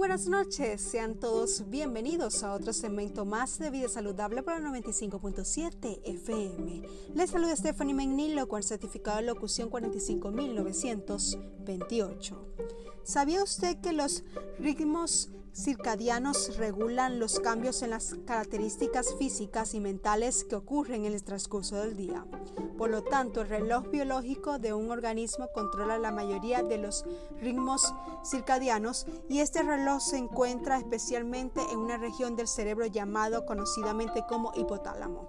buenas noches, sean todos bienvenidos a otro segmento más de Vida Saludable para 95.7 FM. Les saluda Stephanie Menilo con el certificado de locución 45928. ¿Sabía usted que los ritmos circadianos regulan los cambios en las características físicas y mentales que ocurren en el transcurso del día. Por lo tanto, el reloj biológico de un organismo controla la mayoría de los ritmos circadianos y este reloj se encuentra especialmente en una región del cerebro llamado conocidamente como hipotálamo.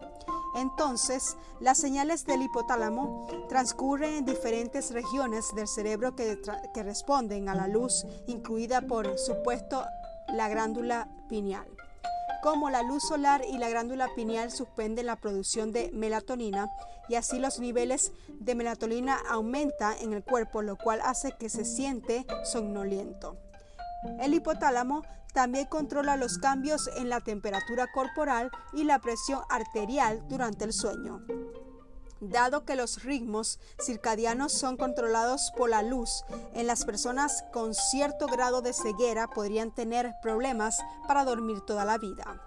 Entonces, las señales del hipotálamo transcurren en diferentes regiones del cerebro que, que responden a la luz, incluida por supuesto la glándula pineal. Como la luz solar y la glándula pineal suspenden la producción de melatonina y así los niveles de melatonina aumentan en el cuerpo, lo cual hace que se siente somnoliento. El hipotálamo también controla los cambios en la temperatura corporal y la presión arterial durante el sueño. Dado que los ritmos circadianos son controlados por la luz, en las personas con cierto grado de ceguera podrían tener problemas para dormir toda la vida.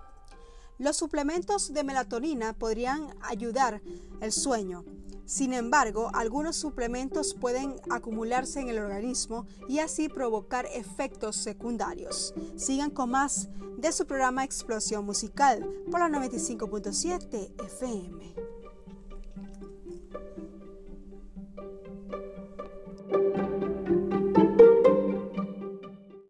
Los suplementos de melatonina podrían ayudar el sueño. Sin embargo, algunos suplementos pueden acumularse en el organismo y así provocar efectos secundarios. Sigan con más de su programa Explosión Musical por la 95.7 FM.